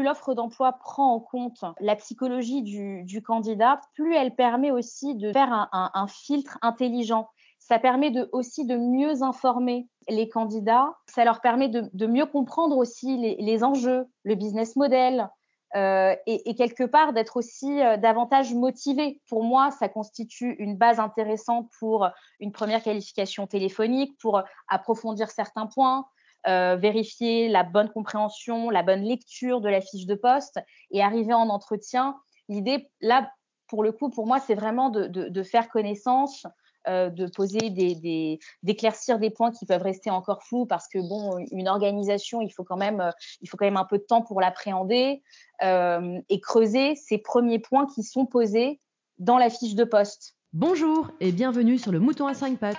plus l'offre d'emploi prend en compte la psychologie du, candidat, plus elle permet aussi de faire un, filtre intelligent. Ça permet aussi de mieux informer les candidats. Ça leur permet de, mieux comprendre aussi les, enjeux, le business model, euh, et, quelque part d'être aussi euh, davantage motivé. Pour moi, ça constitue une base intéressante pour une première qualification téléphonique, pour approfondir certains points, euh, vérifier la bonne compréhension, la bonne lecture de la fiche de poste et arriver en entretien. L'idée, là, pour le coup, pour moi, c'est vraiment de, faire connaissance, euh, de poser des, d'éclaircir des, points qui peuvent rester encore flous parce que bon, une organisation, il faut quand même, euh, il faut quand même un peu de temps pour l'appréhender et creuser ces premiers points qui sont posés dans la fiche de poste. Bonjour et bienvenue sur le Mouton à 5 pattes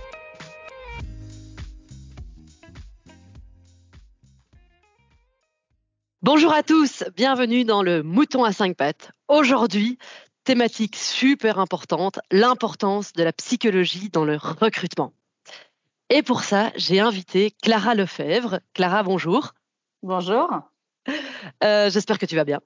Bonjour à tous, bienvenue dans le Mouton à cinq pattes. Aujourd'hui, thématique super importante, l'importance de la psychologie dans le recrutement. Et pour ça, j'ai invité Clara Lefebvre. Clara, bonjour. Bonjour. Euh, j'espère que tu vas bien.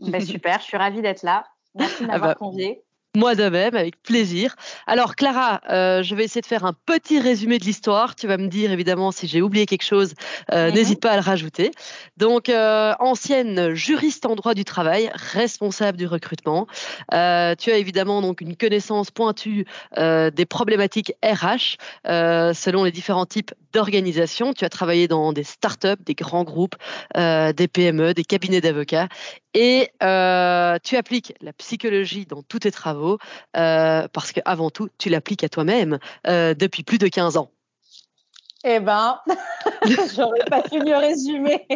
Ben, super, je suis ravie d'être là. Merci de ah m'avoir bah, conviée. Moi de même, avec plaisir. Alors Clara, euh, je vais essayer de faire un petit résumé de l'histoire. Tu vas me dire évidemment si j'ai oublié quelque chose, euh, mhm. n'hésite pas à le rajouter. Donc euh, ancienne juriste en droit du travail, responsable du recrutement. tu as évidemment donc une connaissance pointue des problématiques RH selon les différents types d'organisations. Tu as travaillé dans des startups, des grands groupes, des PME, des cabinets d'avocats et tu appliques la psychologie dans tous tes travaux euh, parce qu'avant tout, tu l'appliques à toi-même euh, depuis plus de 15 ans. Eh ben, j'aurais pas pu mieux résumer.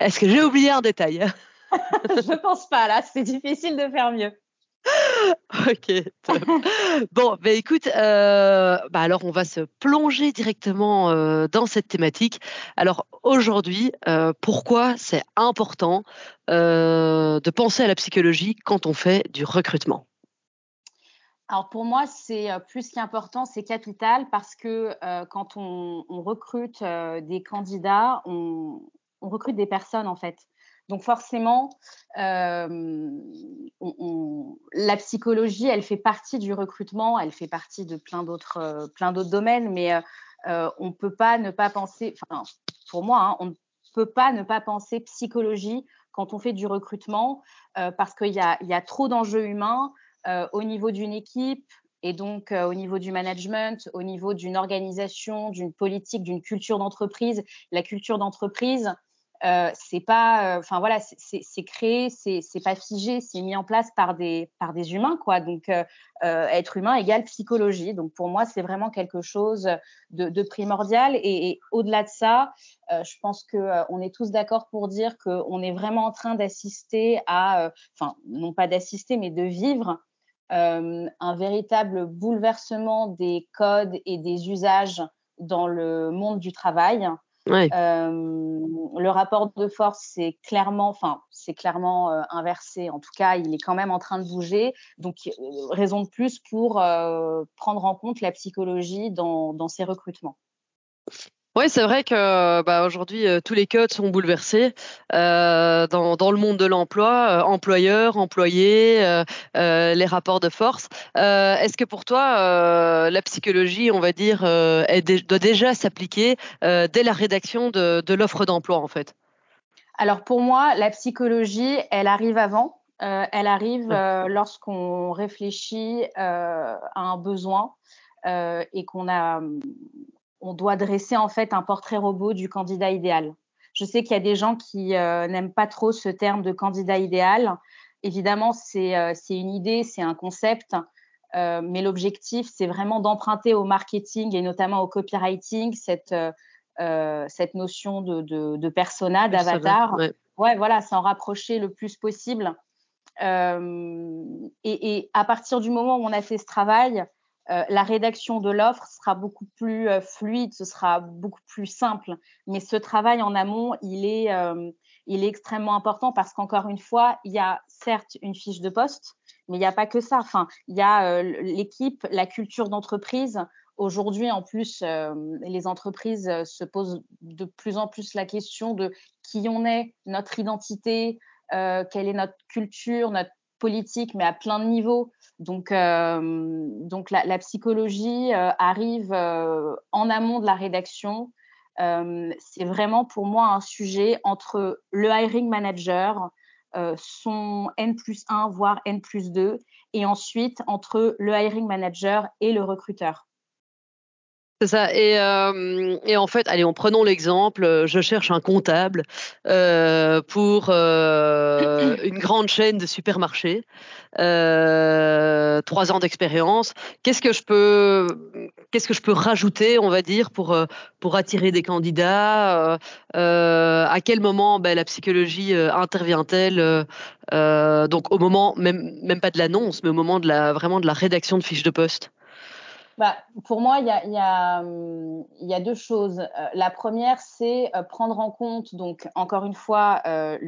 Est-ce que j'ai oublié un détail? Je pense pas, là, c'est difficile de faire mieux. ok. bon, ben écoute, euh, bah alors on va se plonger directement euh, dans cette thématique. Alors aujourd'hui, euh, pourquoi c'est important de penser à la psychologie quand on fait du recrutement? Alors pour moi, c'est plus qu'important, c'est capital parce que quand on, recrute des candidats, on, recrute des personnes en fait. Donc forcément, euh, la psychologie, elle fait partie du recrutement, elle fait partie de plein d'autres, euh, domaines, mais euh, on ne peut pas ne pas penser, enfin, pour moi, hein, on ne peut pas ne pas penser psychologie quand on fait du recrutement, parce qu'il y a, trop d'enjeux humains au niveau d'une équipe, et donc au niveau du management, au niveau d'une organisation, d'une politique, d'une culture d'entreprise. La culture d'entreprise, euh, c'est pas, euh, enfin voilà, c'est créé, c'est pas figé, c'est mis en place par des par des humains quoi. Donc euh, être humain égale psychologie. Donc pour moi, c'est vraiment quelque chose de, primordial. Et, au-delà de ça, je pense que on est tous d'accord pour dire qu'on est vraiment en train d'assister à, enfin non pas d'assister, mais de vivre un véritable bouleversement des codes et des usages dans le monde du travail. Euh, le rapport de force, c'est clairement, enfin, c'est clairement euh, inversé. En tout cas, il est quand même en train de bouger. Donc, euh, raison de plus pour prendre en compte la psychologie dans, dans ces recrutements. Oui, c'est vrai que bah, aujourd'hui, euh, tous les codes sont bouleversés euh, dans, dans, le monde de l'emploi, euh, employeur, employé, euh, les rapports de force. Est-ce que pour toi, la psychologie, on va dire, doit déjà s'appliquer dès la rédaction de, de l'offre d'emploi, en fait? Alors pour moi, la psychologie, elle arrive avant. elle arrive lorsqu'on réfléchit à un besoin et qu'on a on doit dresser en fait un portrait robot du candidat idéal. Je sais qu'il y a des gens qui euh, n'aiment pas trop ce terme de candidat idéal. Évidemment, c'est euh, une idée, c'est un concept, euh, mais l'objectif, c'est vraiment d'emprunter au marketing et notamment au copywriting cette, cette notion de, de, de persona, d'avatar. Ouais. ouais. voilà, s'en rapprocher le plus possible et, à partir du moment où on a fait ce travail, la rédaction de l'offre sera beaucoup plus fluide, ce sera beaucoup plus simple. Mais ce travail en amont, il est, il est extrêmement important parce qu'encore une fois, il y a certes une fiche de poste, mais il n'y a pas que ça. Enfin, il y a l'équipe, la culture d'entreprise. Aujourd'hui, en plus, les entreprises se posent de plus en plus la question de qui on est, notre identité, quelle est notre culture, notre politique, mais à plein de niveaux. Donc, donc la, psychologie arrive en amont de la rédaction. c'est vraiment pour moi un sujet entre le hiring manager, son N plus 1, voire N plus 2, et ensuite entre le hiring manager et le recruteur. C'est ça. Et, euh, et, en fait, allez, en prenant l'exemple, euh, je cherche un comptable euh, pour euh, une grande chaîne de supermarchés, euh, trois ans d'expérience. Qu'est-ce que je peux, qu'est-ce que je peux rajouter, on va dire, pour euh, pour attirer des candidats À quel moment ben, la psychologie intervient-elle Donc au moment, même même pas de l'annonce, mais au moment de la vraiment de la rédaction de fiches de poste? Bah, pour moi, il y a, hum, deux choses. Euh, la première, c'est euh, prendre en compte, donc encore une fois, euh,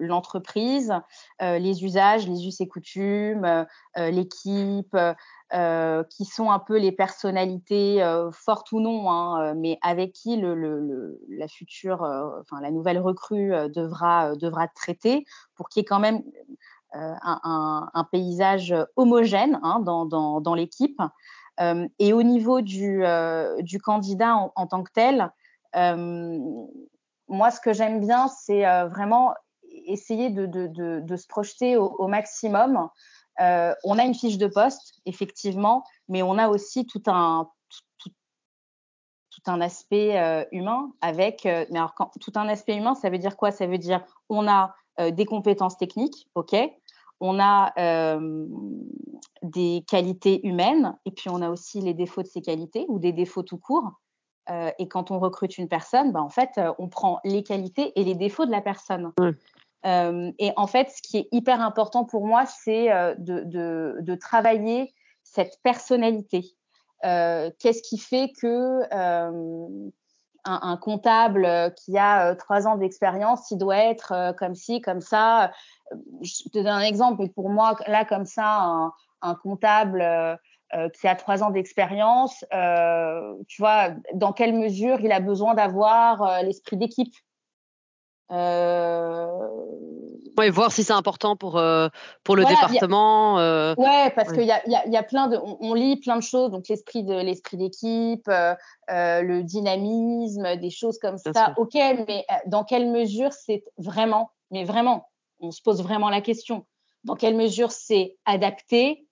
l'entreprise, le, les usages, les us et coutumes, l'équipe, qui sont un peu les personnalités fortes ou non, hein, mais avec qui la future, enfin la nouvelle recrue devra, devra traiter pour qu'il y ait quand même un, paysage homogène hein, dans l'équipe. Euh, et au niveau du, euh, candidat en, tant que tel, euh, moi, ce que j'aime bien, c'est vraiment essayer de, se projeter au, maximum. On a une fiche de poste, effectivement, mais on a aussi tout un, tout, un aspect humain avec. Mais alors, tout un aspect humain, ça veut dire quoi? Ça veut dire on a des compétences techniques, ok? On a euh, des qualités humaines et puis on a aussi les défauts de ces qualités ou des défauts tout court. Euh, et quand on recrute une personne, bah, en fait, euh, on prend les qualités et les défauts de la personne. et en fait, ce qui est hyper important pour moi, c'est de, travailler cette personnalité. Qu'est-ce qui fait que un, comptable qui a trois ans d'expérience, il doit être comme ci, comme ça. Je te donne un exemple, mais pour moi, là, comme ça, un, comptable euh, euh, qui a trois ans d'expérience, euh, tu vois, dans quelle mesure il a besoin d'avoir l'esprit d'équipe? Oui, voir si c'est important pour, pour le département. ouais, parce qu'il y a, y, a, y a, plein de. On, lit plein de choses, donc l'esprit de l'esprit d'équipe, le dynamisme, des choses comme ça. Ok, mais dans quelle mesure c'est vraiment, mais vraiment, on se pose vraiment la question. Dans quelle mesure c'est adapté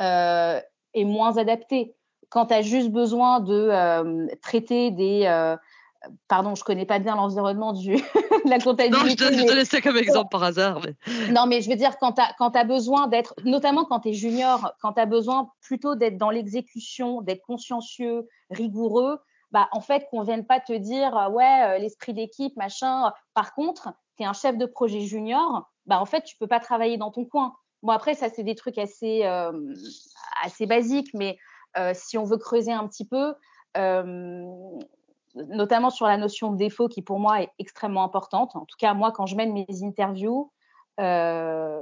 euh, et moins adapté? Quand tu as juste besoin de euh, traiter des... Euh, pardon, je connais pas bien l'environnement du de la comptabilité. Non, je te, mais... laisse ça comme exemple par hasard. Non, mais je veux dire, quand tu as, as, besoin d'être, notamment quand tu es junior, quand tu as besoin plutôt d'être dans l'exécution, d'être consciencieux, rigoureux, bah, en fait, qu'on vienne pas te dire, ouais, l'esprit d'équipe, machin. Par contre, tu es un chef de projet junior, bah, en fait, tu peux pas travailler dans ton coin. Bon, après, ça, c'est des trucs assez, euh, assez basiques, mais euh, si on veut creuser un petit peu, euh, notamment sur la notion de défaut qui, pour moi, est extrêmement importante. En tout cas, moi, quand je mène mes interviews, euh,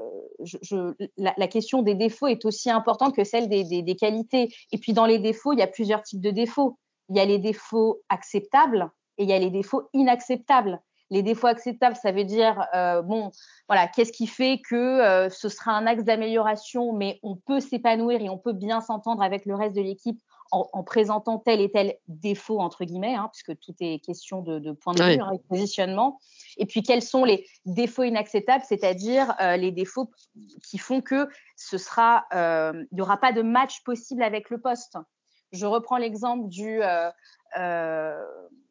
la, question des défauts est aussi importante que celle des, qualités. Et puis dans les défauts, il y a plusieurs types de défauts. Il y a les défauts acceptables et il y a les défauts inacceptables. Les défauts acceptables, ça veut dire, euh, bon, voilà, qu'est-ce qui fait que euh, ce sera un axe d'amélioration, mais on peut s'épanouir et on peut bien s'entendre avec le reste de l'équipe en, en, présentant tel et tel défaut, entre guillemets, hein, puisque tout est question de, de point de vue, hein, de positionnement. Et puis, quels sont les défauts inacceptables, c'est-à-dire euh, les défauts qui font que ce sera, il n'y aura pas de match possible avec le poste? Je reprends l'exemple du,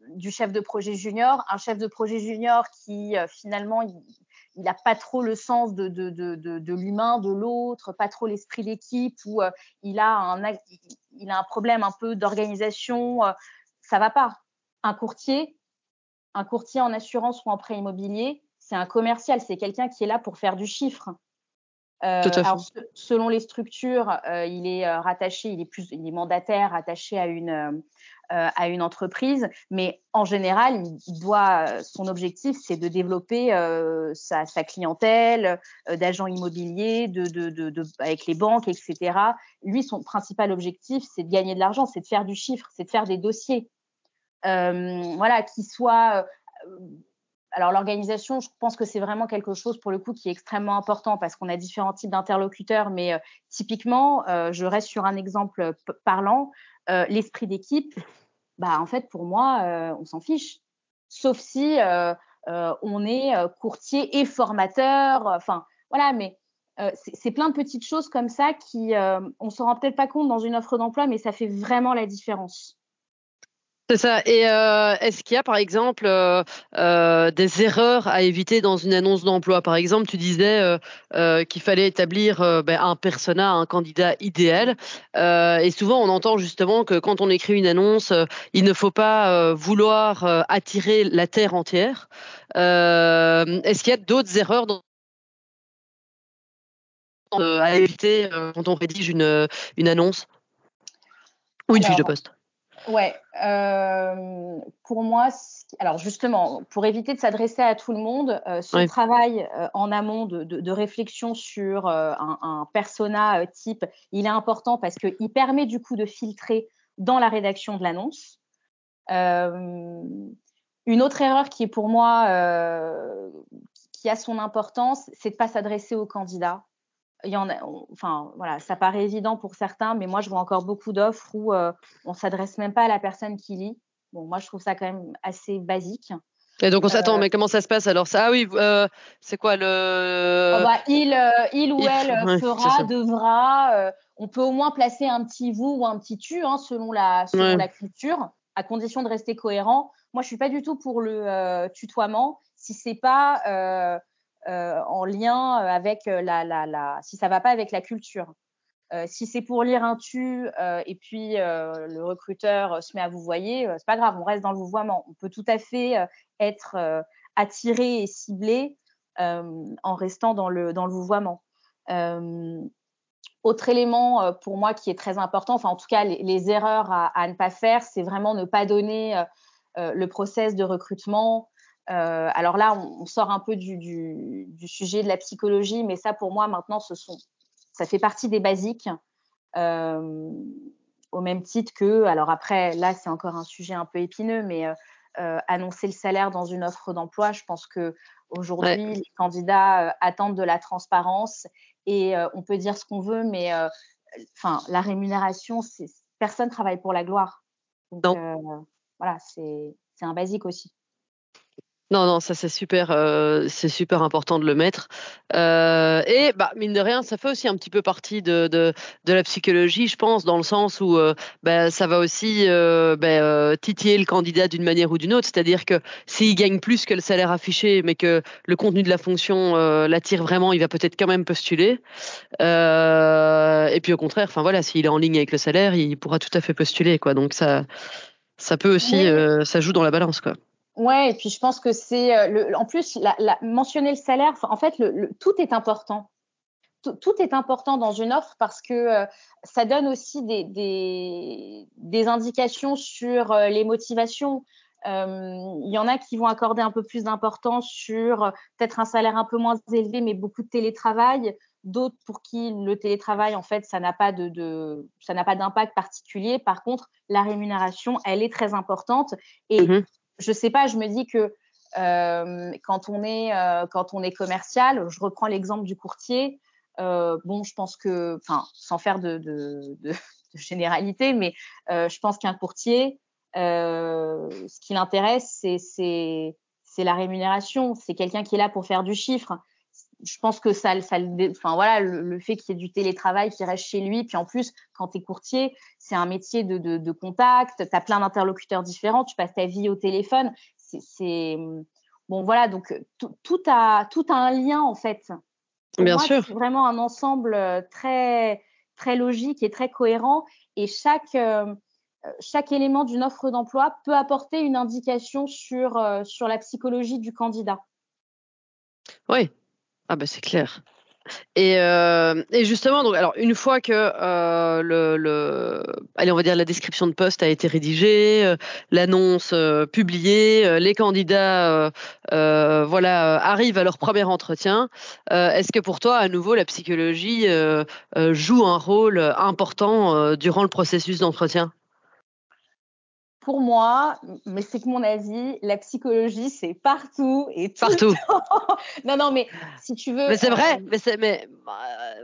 du chef de projet junior, un chef de projet junior qui euh, finalement il n'a pas trop le sens de, de, de, de l'humain, de l'autre, pas trop l'esprit d'équipe, ou euh, il, a un, il a un problème un peu d'organisation, euh, ça va pas. Un courtier, un courtier en assurance ou en prêt immobilier, c'est un commercial, c'est quelqu'un qui est là pour faire du chiffre. Selon les structures, il est rattaché, il est plus, il est mandataire, rattaché à une euh, à une entreprise, mais en général, il doit, son objectif, c'est de développer euh, sa, clientèle euh, d'agents immobiliers, de, de, de, avec les banques, etc. Lui, son principal objectif, c'est de gagner de l'argent, c'est de faire du chiffre, c'est de faire des dossiers. voilà, qui soit alors l'organisation, je pense que c'est vraiment quelque chose pour le coup qui est extrêmement important parce qu'on a différents types d'interlocuteurs, mais typiquement, je reste sur un exemple parlant. Euh, l'esprit d'équipe, bah en fait pour moi euh, on s'en fiche. Sauf si euh, on est courtier et formateur, enfin voilà, mais c'est plein de petites choses comme ça qui on se rend peut-être pas compte dans une offre d'emploi, mais ça fait vraiment la différence. C'est ça. Et euh, est-ce qu'il y a, par exemple, euh, euh, des erreurs à éviter dans une annonce d'emploi? Par exemple, tu disais qu'il fallait établir ben, un persona, un candidat idéal. et souvent, on entend justement que quand on écrit une annonce, il ne faut pas vouloir attirer la terre entière. est-ce qu'il y a d'autres erreurs à éviter quand on rédige une, une annonce? Ou une fiche de poste? Ouais, euh, pour moi, alors justement, pour éviter de s'adresser à tout le monde, euh, ce travail euh, en amont de, de, de réflexion sur euh, un, un, persona type, il est important parce qu'il permet du coup de filtrer dans la rédaction de l'annonce. une autre erreur qui est pour moi, qui a son importance, c'est de pas s'adresser aux candidats il y en a, enfin voilà, ça paraît évident pour certains, mais moi je vois encore beaucoup d'offres où euh, on s'adresse même pas à la personne qui lit. Bon, moi je trouve ça quand même assez basique. Et donc on s'attend, euh, mais comment ça se passe alors? Ça Ah oui, euh, c'est quoi le oh bah, il, euh, il ou elle fera, devra. on peut au moins placer un petit vous ou un petit tu, hein, selon la selon la culture, à condition de rester cohérent. Moi je suis pas du tout pour le tutoiement si c'est pas en lien euh, avec euh, la, si ça va pas avec la culture. Euh, si c'est pour lire un tu euh, et puis euh, le recruteur se met à vous voyer, c'est pas grave, on reste dans le vouvoiement. On peut tout à fait être attiré et ciblé en restant dans le dans le vouvoiement. autre élément pour moi qui est très important, enfin en tout cas les, erreurs à, ne pas faire, c'est vraiment ne pas donner le process de recrutement euh, alors là, on, sort un peu du, du, du, sujet de la psychologie, mais ça, pour moi, maintenant, ce sont, ça fait partie des basiques. Euh, au même titre que, alors après, là, c'est encore un sujet un peu épineux, mais euh, annoncer le salaire dans une offre d'emploi, je pense que aujourd'hui, ouais. les candidats attendent de la transparence et on peut dire ce qu'on veut, mais enfin, la rémunération, c'est personne travaille pour la gloire. Donc, voilà, c'est un basique aussi. Non, non, ça c'est super, euh, c'est super important de le mettre. Euh, et bah, mine de rien, ça fait aussi un petit peu partie de, de, de la psychologie, je pense, dans le sens où euh, bah, ça va aussi bah, titiller le candidat d'une manière ou d'une autre. C'est-à-dire que s'il gagne plus que le salaire affiché, mais que le contenu de la fonction l'attire vraiment, il va peut-être quand même postuler. et puis au contraire, enfin voilà, s'il est en ligne avec le salaire, il pourra tout à fait postuler, quoi. Donc ça, ça peut aussi, ça joue dans la balance, quoi. Ouais, et puis je pense que c'est euh, en plus la, la, mentionner le salaire. En fait, le, le, tout est important. Tout, tout, est important dans une offre parce que euh, ça donne aussi des, des, des indications sur euh, les motivations. Euh, il y en a qui vont accorder un peu plus d'importance sur euh, peut-être un salaire un peu moins élevé, mais beaucoup de télétravail. D'autres pour qui le télétravail, en fait, ça n'a pas de, de ça n'a pas d'impact particulier. Par contre, la rémunération, elle est très importante et mmh je sais pas, je me dis que euh, quand on est euh, quand on est commercial, je reprends l'exemple du courtier. Euh, bon, je pense que, enfin, sans faire de, de, généralité, mais je pense qu'un courtier, ce qui l'intéresse, c'est c'est la rémunération. C'est quelqu'un qui est là pour faire du chiffre. Je pense que ça, ça enfin voilà, le, le fait qu'il y ait du télétravail qui reste chez lui, puis en plus, quand tu es courtier, c'est un métier de, de, de contact, tu as plein d'interlocuteurs différents, tu passes ta vie au téléphone. C'est bon, voilà, donc tout a, tout a un lien en fait. Pour Bien moi, sûr. C'est vraiment un ensemble euh, très, très logique et très cohérent. Et chaque, euh, chaque élément d'une offre d'emploi peut apporter une indication sur, euh, sur la psychologie du candidat. Oui, ah ben c'est clair. Et, euh, et, justement, donc, alors une fois que euh, le, le, allez, on va dire la description de poste a été rédigée, euh, l'annonce publiée, les candidats, voilà, arrivent à leur premier entretien. Est-ce que pour toi, à nouveau, la psychologie joue un rôle important durant le processus d'entretien? Pour moi, mais c'est que mon avis, la psychologie, c'est partout et partout. non, non, mais si tu veux. Mais c'est vrai, euh, mais c'est, mais bah,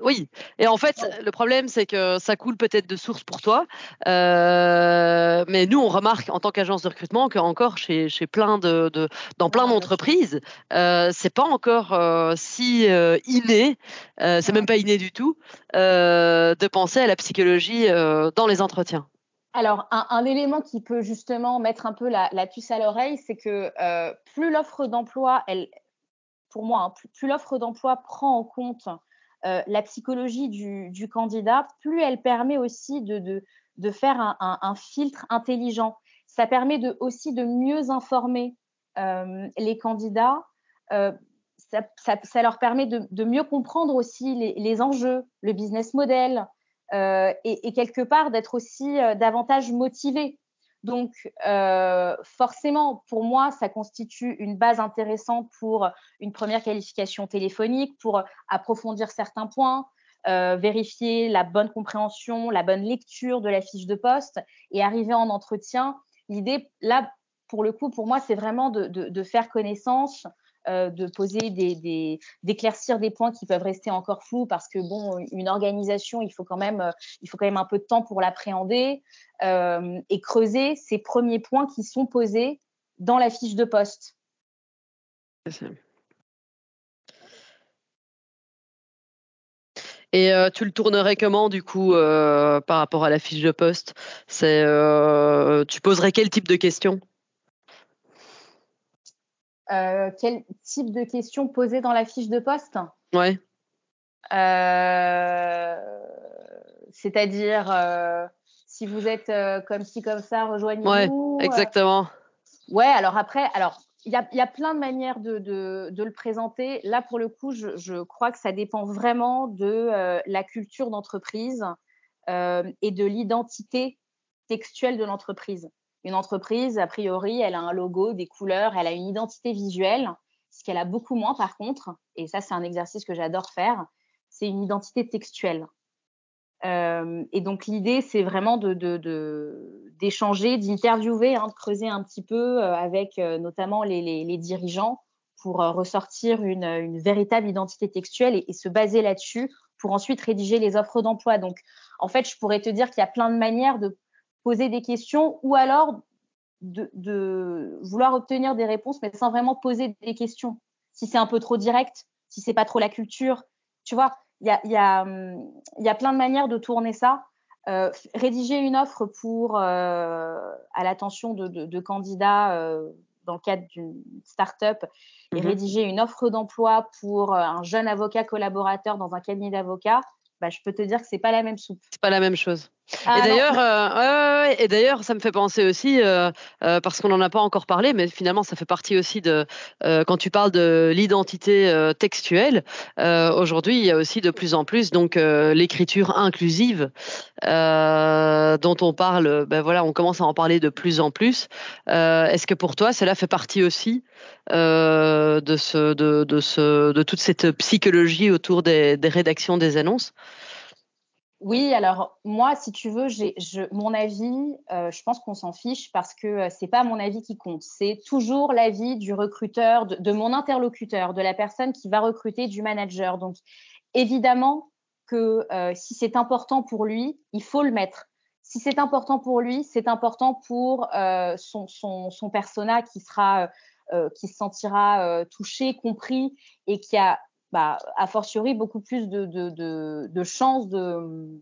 oui. Et en fait, le problème, c'est que ça coule peut-être de source pour toi, euh, mais nous, on remarque en tant qu'agence de recrutement qu'encore chez, chez plein de, de dans plein d'entreprises, euh, c'est pas encore euh, si euh, inné, c'est même pas inné du tout, de penser à la psychologie dans les entretiens. Alors, un, élément qui peut justement mettre un peu la, puce à l'oreille, c'est que euh, plus l'offre d'emploi, pour moi, hein, plus, l'offre d'emploi prend en compte euh, la psychologie du, candidat, plus elle permet aussi de, faire un, filtre intelligent. Ça permet aussi de mieux informer euh, les candidats. Ça, leur permet de, mieux comprendre aussi les enjeux, le business model, euh, et, quelque part d'être aussi euh, davantage motivé. Donc, euh, forcément, pour moi, ça constitue une base intéressante pour une première qualification téléphonique, pour approfondir certains points, vérifier la bonne compréhension, la bonne lecture de la fiche de poste et arriver en entretien. L'idée, là, pour le coup, pour moi, c'est vraiment de, de, faire connaissance, euh, de poser des, d'éclaircir des, points qui peuvent rester encore flous parce que bon, une organisation, il faut quand même, euh, il faut quand même un peu de temps pour l'appréhender euh, et creuser ces premiers points qui sont posés dans la fiche de poste. Et tu le tournerais comment du coup par rapport à la fiche de poste? C'est tu poserais quel type de questions? Euh, quel type de questions poser dans la fiche de poste Ouais. Euh, c'est-à-dire, euh, si vous êtes comme ci, comme ça, rejoignez-nous. Ouais, exactement. Ouais, alors après, alors il y a, y a, plein de manières de, de, de, le présenter. Là, pour le coup, je, je, crois que ça dépend vraiment de la culture d'entreprise et de l'identité textuelle de l'entreprise. Une entreprise, a priori, elle a un logo, des couleurs, elle a une identité visuelle. Ce qu'elle a beaucoup moins, par contre, et ça, c'est un exercice que j'adore faire, c'est une identité textuelle. Euh, et donc l'idée, c'est vraiment d'échanger, d'interviewer, hein, de creuser un petit peu euh, avec euh, notamment les, dirigeants pour ressortir une, véritable identité textuelle et, et se baser là-dessus pour ensuite rédiger les offres d'emploi. Donc en fait, je pourrais te dire qu'il y a plein de manières de poser des questions ou alors de, vouloir obtenir des réponses, mais sans vraiment poser des questions. Si c'est un peu trop direct, si c'est pas trop la culture, tu vois, il y a, y, a, y a plein de manières de tourner ça. Euh, rédiger une offre pour euh, à l'attention de, de, candidats euh, dans le cadre d'une start-up et mhm. rédiger une offre d'emploi pour un jeune avocat collaborateur dans un cabinet d'avocats, bah, je peux te dire que c'est pas la même soupe. C'est pas la même chose. Ah, et d'ailleurs, euh, et d'ailleurs, ça me fait penser aussi euh, euh, parce qu'on n'en a pas encore parlé, mais finalement, ça fait partie aussi de quand tu parles de l'identité textuelle. Aujourd'hui, il y a aussi de plus en plus donc l'écriture inclusive dont on parle. Ben voilà, on commence à en parler de plus en plus. Est-ce que pour toi, cela fait partie aussi de ce, de, de ce, de toute cette psychologie autour des, des rédactions des annonces? Oui, alors moi, si tu veux, j'ai, mon avis, euh, je pense qu'on s'en fiche parce que euh, c'est pas mon avis qui compte. C'est toujours l'avis du recruteur, de, mon interlocuteur, de la personne qui va recruter, du manager. Donc, évidemment que euh, si c'est important pour lui, il faut le mettre. Si c'est important pour lui, c'est important pour son, son, son persona qui sera, qui se sentira touché, compris et qui a bah, a fortiori beaucoup plus de, chances de,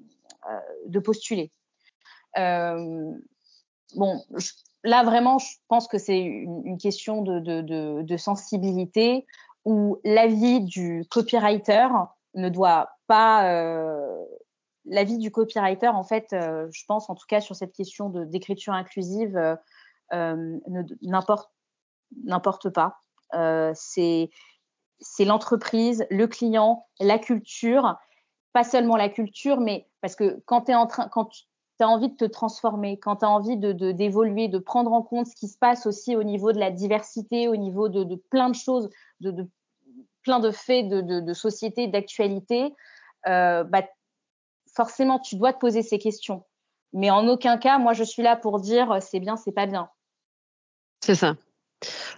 euh, postuler. Euh, bon, là vraiment, je pense que c'est une, question de, sensibilité où l'avis du copywriter ne doit pas euh, l'avis du copywriter en fait je pense en tout cas sur cette question d'écriture inclusive n'importe n'importe pas c'est c'est l'entreprise, le client, la culture, pas seulement la culture, mais parce que quand tu en train, quand as envie de te transformer, quand tu as envie de d'évoluer, de, prendre en compte ce qui se passe aussi au niveau de la diversité, au niveau de, plein de choses, de, plein de faits de, de, société, d'actualité, euh, bah, forcément, tu dois te poser ces questions. Mais en aucun cas, moi, je suis là pour dire c'est bien, c'est pas bien. C'est ça.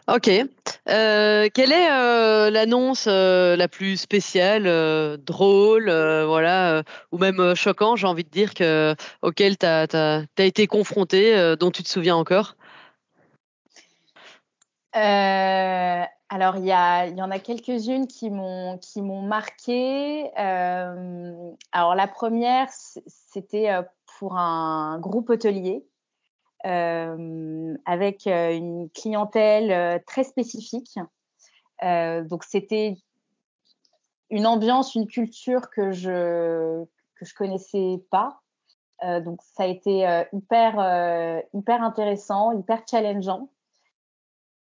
Ok. Euh, quelle est euh, l'annonce euh, la plus spéciale, drôle, voilà, ou même choquant, j'ai envie de dire, que, auquel tu as, été confronté, dont tu te souviens encore? Alors, il y, en a quelques-unes qui m'ont qui m'ont marqué. alors, la première, c'était pour un groupe hôtelier avec euh, une clientèle euh, très spécifique. donc c'était une ambiance, une culture que je que je connaissais pas. donc ça a été hyper hyper intéressant, hyper challengeant.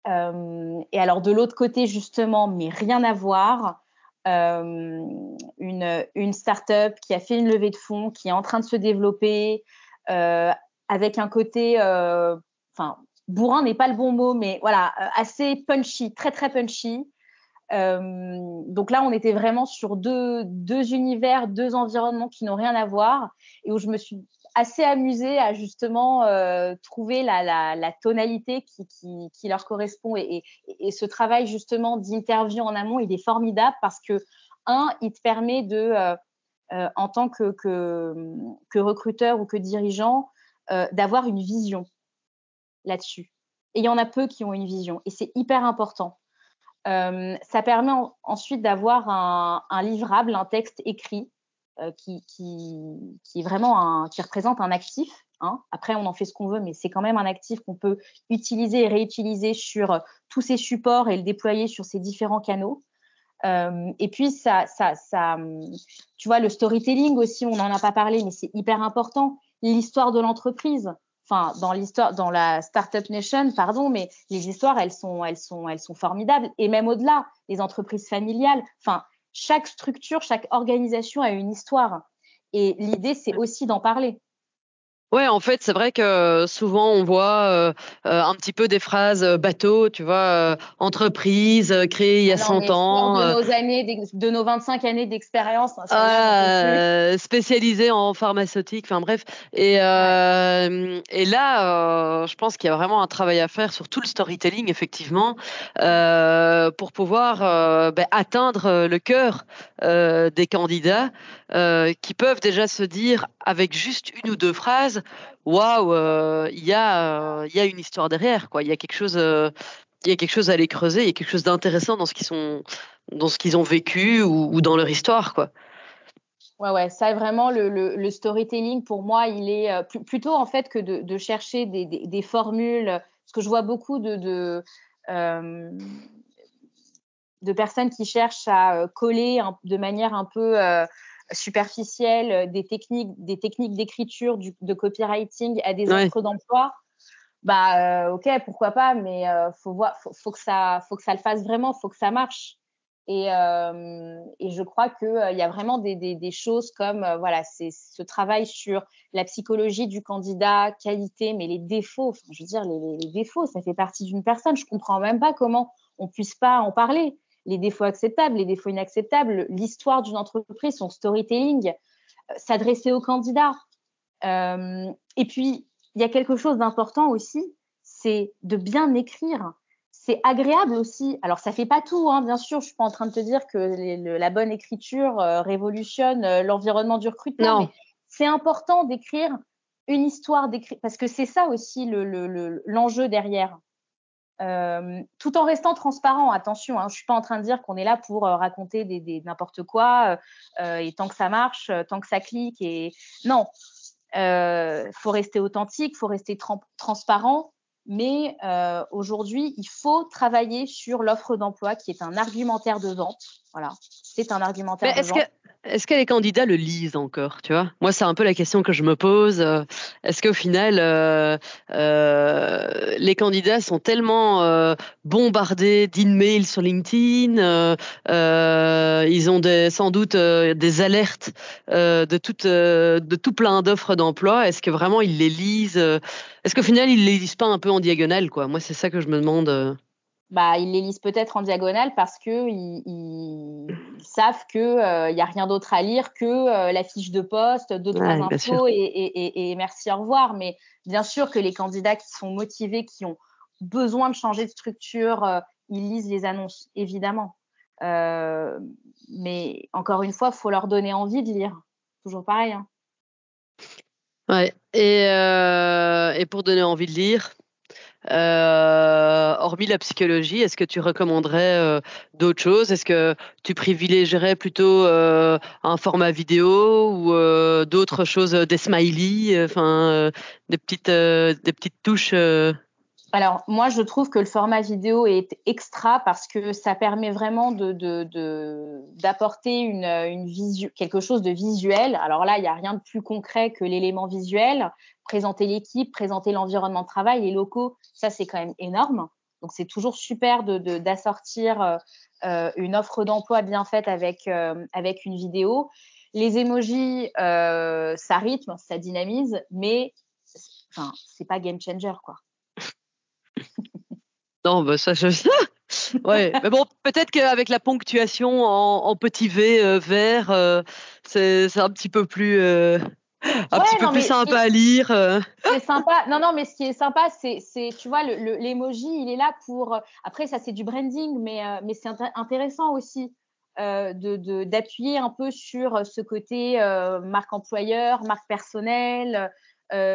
et alors de l'autre côté justement, mais rien à voir, une, une start-up qui a fait une levée de fonds, qui est en train de se développer, euh, avec un côté, euh, enfin, bourrin n'est pas le bon mot, mais voilà, euh, assez punchy, très très punchy. Euh, donc là, on était vraiment sur deux, deux univers, deux environnements qui n'ont rien à voir et où je me suis assez amusée à justement euh, trouver la, la, la tonalité qui, qui, qui, leur correspond. Et, et, ce travail justement d'interview en amont, il est formidable parce que, un, il te permet de, euh, euh en tant que, que, que, recruteur ou que dirigeant, euh, d'avoir une vision là-dessus. Et il y en a peu qui ont une vision, et c'est hyper important. Euh, ça permet ensuite d'avoir un, un, livrable, un texte écrit euh, qui, qui, qui, est vraiment qui représente un actif. Hein. Après, on en fait ce qu'on veut, mais c'est quand même un actif qu'on peut utiliser et réutiliser sur tous ces supports et le déployer sur ces différents canaux. Et puis, ça, ça, ça, tu vois, le storytelling aussi, on n'en a pas parlé, mais c'est hyper important l'histoire de l'entreprise. Enfin, dans l'histoire, dans la startup nation, pardon, mais les histoires, elles sont, elles sont, elles sont formidables. Et même au-delà, les entreprises familiales. Enfin, chaque structure, chaque organisation a une histoire. Et l'idée, c'est aussi d'en parler. Ouais, en fait, c'est vrai que souvent on voit euh, euh, un petit peu des phrases euh, bateau, tu vois, euh, entreprise créée il y a 100 ans. De nos années, de nos 25 années d'expérience. Hein, euh, spécialisé en pharmaceutique, enfin bref. Et, ouais. et là, je pense qu'il y a vraiment un travail à faire sur tout le storytelling, effectivement, pour pouvoir ben, atteindre le cœur des candidats qui peuvent déjà se dire avec juste une ou deux phrases waouh, euh, il y, a, euh, une histoire derrière, quoi. Il y a quelque chose. Euh, il y a quelque chose à aller creuser, il y a quelque chose d'intéressant dans ce qu'ils ont vécu ou, dans leur histoire, quoi. Ouais, ouais, ça vraiment le, storytelling pour moi, il est euh, plutôt en fait que de, chercher des, formules. Parce que je vois beaucoup de, euh, personnes qui cherchent à coller de manière un peu euh, superficielles, euh, des techniques, des techniques d'écriture, de copywriting à des ouais. offres d'emploi, bah euh, ok, pourquoi pas, mais euh, faut voir, faut, faut, que ça, faut que ça le fasse vraiment, faut que ça marche. Et, euh, et je crois que il euh, y a vraiment des, des, des choses comme voilà, c'est ce travail sur la psychologie du candidat, qualité, mais les défauts. Enfin, je veux dire, les, les défauts, ça fait partie d'une personne. Je comprends même pas comment on puisse pas en parler les défauts acceptables, les défauts inacceptables, l'histoire d'une entreprise, son storytelling, euh, s'adresser aux candidats. Euh, et puis, il y a quelque chose d'important aussi, c'est de bien écrire. C'est agréable aussi. Alors, ça fait pas tout, hein, bien sûr. Je suis pas en train de te dire que les, le, la bonne écriture euh, révolutionne euh, l'environnement du recrutement. Non. c'est important d'écrire une histoire, d'écrire parce que c'est ça aussi l'enjeu le, le, derrière. Euh, tout en restant transparent. Attention, hein, je suis pas en train de dire qu'on est là pour euh, raconter des, n'importe quoi euh, et tant que ça marche, tant que ça clique et non, faut rester authentique, faut rester tra transparent. Mais aujourd'hui, il faut travailler sur l'offre d'emploi qui est un argumentaire de vente. Voilà, c'est un argumentaire. est-ce que les candidats le lisent encore, tu vois? Moi, c'est un peu la question que je me pose. Euh, est-ce qu'au final, euh, euh, les candidats sont tellement euh, bombardés d'emails sur LinkedIn, ils ont des, sans doute des alertes de, tout, de tout plein d'offres d'emploi. Est-ce que vraiment ils les lisent Est-ce qu'au final, ils les lisent pas un peu en diagonale, quoi? Moi, c'est ça que je me demande bah, ils les lisent peut-être en diagonale parce que ils, ils savent que il euh, y a rien d'autre à lire que euh, la fiche de poste, deux trois infos et, et, et, merci au revoir. Mais bien sûr que les candidats qui sont motivés, qui ont besoin de changer de structure, euh, ils lisent les annonces évidemment. mais encore une fois, faut leur donner envie de lire. Toujours pareil. Hein. Ouais. Et, et pour donner envie de lire, euh, hormis la psychologie, est-ce que tu recommanderais euh, d'autres choses? Est-ce que tu privilégierais plutôt euh, un format vidéo ou euh, d'autres choses, des smileys, enfin des petites des petites touches alors moi, je trouve que le format vidéo est extra parce que ça permet vraiment de, d'apporter une, une quelque chose de visuel. Alors là, il n'y a rien de plus concret que l'élément visuel. Présenter l'équipe, présenter l'environnement de travail, les locaux, ça c'est quand même énorme. Donc c'est toujours super de, d'assortir euh, euh, une offre d'emploi bien faite avec, euh, une vidéo. Les emojis, ça rythme, ça dynamise, mais enfin, c'est pas game changer quoi. Non, bah ça, je ouais, mais bon, peut-être qu'avec la ponctuation en, petit V euh, vert, euh, c'est un petit peu plus, euh, un petit peu plus sympa à lire. C'est sympa. Non, non, mais ce qui est sympa, c'est, tu vois, l'emoji, il est là pour. Après, ça, c'est du branding, mais, mais c'est intéressant aussi. de d'appuyer un peu sur ce côté marque employeur, marque personnelle,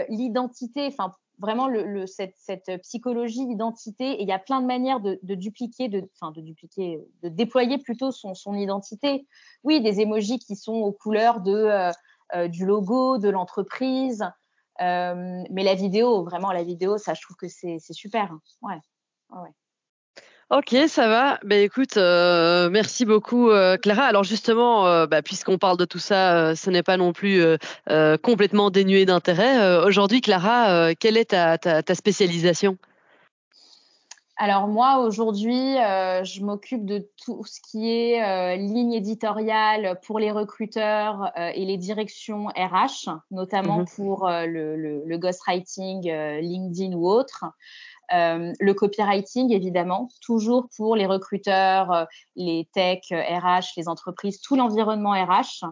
l'identité. Enfin, vraiment le, cette, cette, psychologie d'identité et il y a plein de manières de, de dupliquer, de, enfin de dupliquer, de déployer plutôt son, son identité. Oui, des émojis qui sont aux couleurs de euh, euh, du logo, de l'entreprise, euh, mais la vidéo, vraiment la vidéo, ça, je trouve que c'est super. Ouais, ouais. Ok, ça va. Ben écoute, euh, merci beaucoup euh, Clara. Alors justement, euh, bah, puisqu'on parle de tout ça, ce n'est pas non plus complètement dénué d'intérêt. Aujourd'hui, Clara, quelle est ta, ta, spécialisation? Alors moi aujourd'hui, je m'occupe de tout ce qui est ligne éditoriale pour les recruteurs et les directions RH, notamment mmh pour le, le, le, ghostwriting, LinkedIn ou autre. Euh, le copywriting, évidemment, toujours pour les recruteurs, euh, les techs, RH, euh, les entreprises, tout l'environnement RH.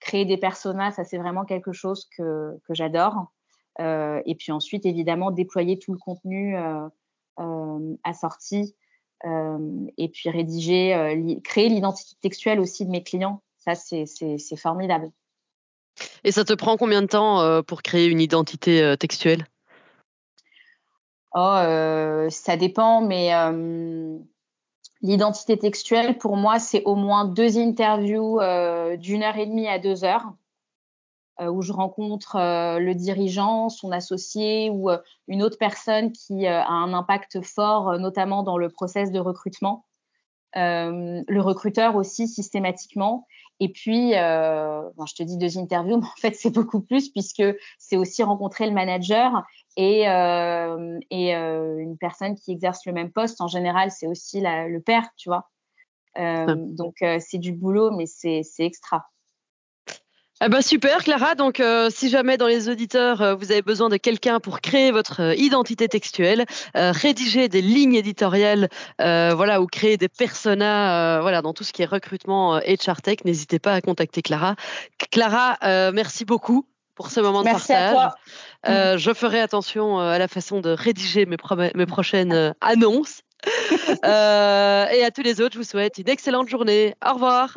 Créer des personas, ça c'est vraiment quelque chose que, j'adore. Et puis ensuite, évidemment, déployer tout le contenu assorti. et puis rédiger, créer l'identité textuelle aussi de mes clients. Ça, c'est formidable. Et ça te prend combien de temps pour créer une identité textuelle? Oh, euh, ça dépend, mais euh, l'identité textuelle, pour moi, c'est au moins deux interviews euh, d'une heure et demie à deux heures, où je rencontre le dirigeant, son associé ou une autre personne qui a un impact fort, notamment dans le process de recrutement. le recruteur aussi systématiquement et puis, euh, je te dis deux interviews, mais en fait, c'est beaucoup plus puisque c'est aussi rencontrer le manager et, euh, et euh, une personne qui exerce le même poste. En général, c'est aussi la, le père, tu vois. Euh, donc, c'est du boulot, mais c'est extra. Eh ben super Clara, donc si jamais dans les auditeurs vous avez besoin de quelqu'un pour créer votre identité textuelle, rédiger des lignes éditoriales, voilà ou créer des personas, voilà dans tout ce qui est recrutement et Tech, n'hésitez pas à contacter Clara. Clara, merci beaucoup pour ce moment de partage. À toi. Je ferai attention à la façon de rédiger mes, mes prochaines annonces. et à tous les autres, je vous souhaite une excellente journée. Au revoir.